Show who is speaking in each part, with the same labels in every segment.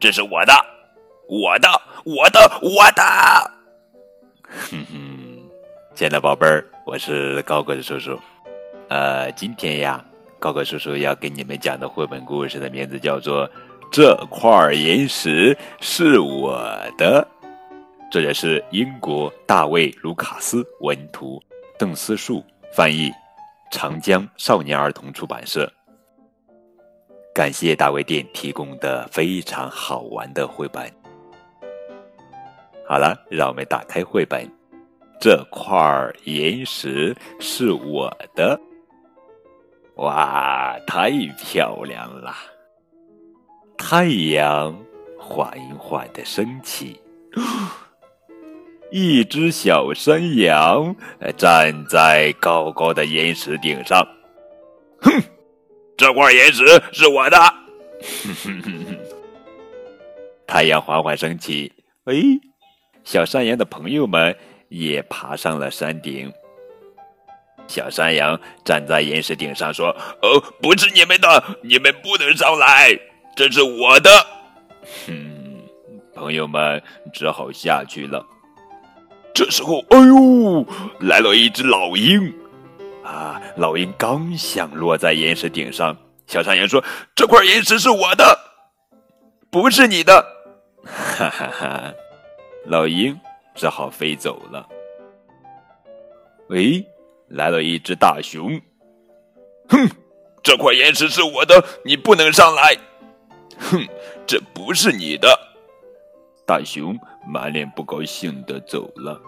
Speaker 1: 这是我的，我的，我的，我的。
Speaker 2: 哼哼，亲爱的宝贝儿，我是高个子叔叔。呃，今天呀，高个叔叔要给你们讲的绘本故事的名字叫做《这块岩石是我的》，这也是英国大卫·卢卡斯文图，邓思树翻译，长江少年儿童出版社。感谢大卫店提供的非常好玩的绘本。好了，让我们打开绘本。这块岩石是我的。哇，太漂亮了！太阳缓缓的升起，一只小山羊站在高高的岩石顶上。
Speaker 1: 哼，这块岩石是我的。
Speaker 2: 太阳缓缓升起，哎，小山羊的朋友们也爬上了山顶。小山羊站在岩石顶上说：“
Speaker 1: 哦，不是你们的，你们不能上来，这是我的。”
Speaker 2: 哼，朋友们只好下去了。
Speaker 1: 这时候，哎呦，来了一只老鹰！
Speaker 2: 啊，老鹰刚想落在岩石顶上，
Speaker 1: 小山羊说：“这块岩石是我的，不是你的。”
Speaker 2: 哈哈哈，老鹰只好飞走了。喂。来了一只大熊，
Speaker 1: 哼，这块岩石是我的，你不能上来。哼，这不是你的。
Speaker 2: 大熊满脸不高兴的走了。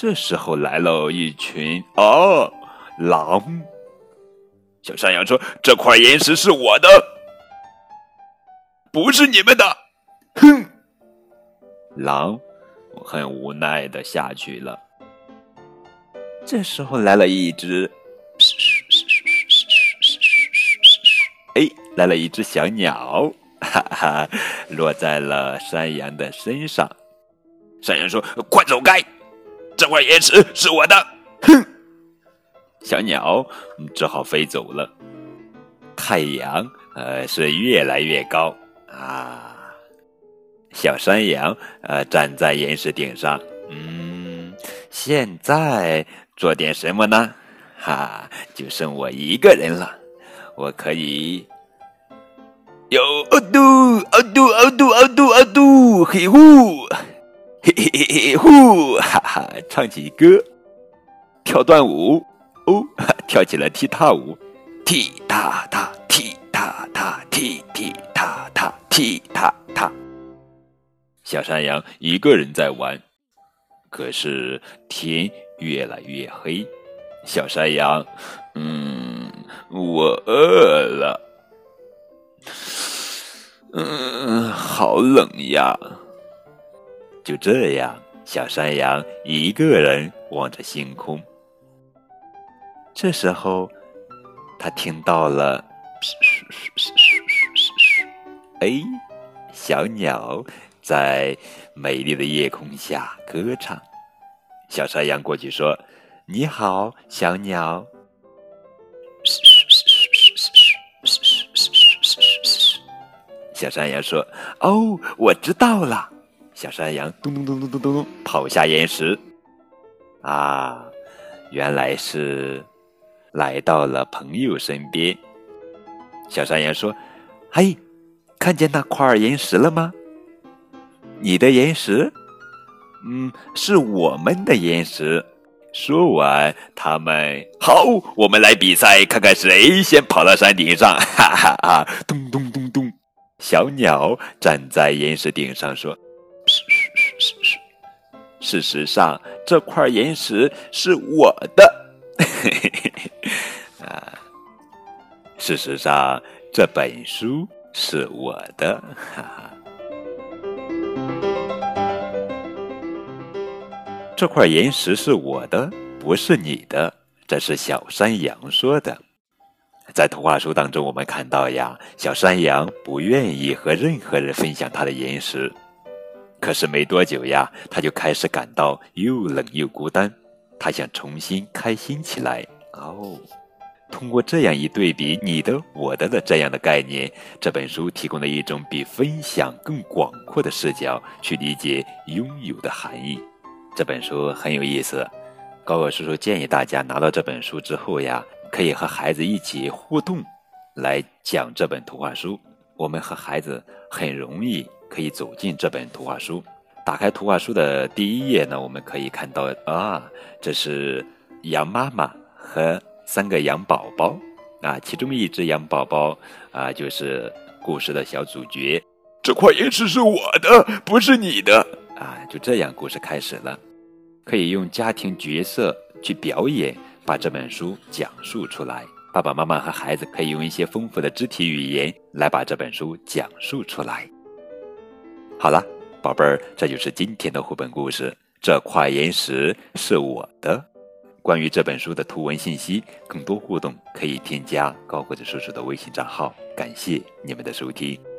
Speaker 2: 这时候来了一群啊狼。
Speaker 1: 小山羊说：“这块岩石是我的，不是你们的。”哼，
Speaker 2: 狼很无奈的下去了。这时候来了一只，哎，来了一只小鸟，哈哈，落在了山羊的身上。
Speaker 1: 山羊说：“快走开，这块岩石是我的。”哼，
Speaker 2: 小鸟只好飞走了。太阳呃是越来越高啊，小山羊呃站在岩石顶上，嗯，现在。做点什么呢？哈，就剩我一个人了。我可以
Speaker 1: 有哦嘟哦嘟哦嘟哦嘟哦嘟嘿呼嘿嘿嘿嘿呼哈哈，
Speaker 2: 唱起歌，跳段舞哦，跳起了踢踏舞，
Speaker 1: 踢踏踏踢踏踏踢踢踏踏踢踏踏。
Speaker 2: 小山羊一个人在玩，可是天。越来越黑，小山羊，嗯，我饿了，嗯，好冷呀。就这样，小山羊一个人望着星空。这时候，他听到了，哎，小鸟在美丽的夜空下歌唱。小山羊过去说：“你好，小鸟。”小山羊说：“哦，我知道了。”小山羊咚咚咚咚咚咚跑下岩石。啊，原来是来到了朋友身边。小山羊说：“嘿，看见那块岩石了吗？你的岩石。”嗯，是我们的岩石。说完，他们
Speaker 1: 好，我们来比赛，看看谁先跑到山顶上。哈哈哈！
Speaker 2: 咚咚咚咚，小鸟站在岩石顶上说：“事实上，这块岩石是我的。啊，事实上，这本书是我的。哈哈。”这块岩石是我的，不是你的。这是小山羊说的。在图画书当中，我们看到呀，小山羊不愿意和任何人分享他的岩石。可是没多久呀，他就开始感到又冷又孤单。他想重新开心起来。哦，通过这样一对比，你的、我的的这样的概念，这本书提供了一种比分享更广阔的视角去理解拥有的含义。这本书很有意思，高高叔叔建议大家拿到这本书之后呀，可以和孩子一起互动，来讲这本图画书。我们和孩子很容易可以走进这本图画书。打开图画书的第一页呢，我们可以看到啊，这是羊妈妈和。三个羊宝宝啊，其中一只羊宝宝啊，就是故事的小主角。
Speaker 1: 这块岩石是我的，不是你的
Speaker 2: 啊！就这样，故事开始了。可以用家庭角色去表演，把这本书讲述出来。爸爸妈妈和孩子可以用一些丰富的肢体语言来把这本书讲述出来。好了，宝贝儿，这就是今天的绘本故事。这块岩石是我的。关于这本书的图文信息，更多互动可以添加高个子叔叔的微信账号。感谢你们的收听。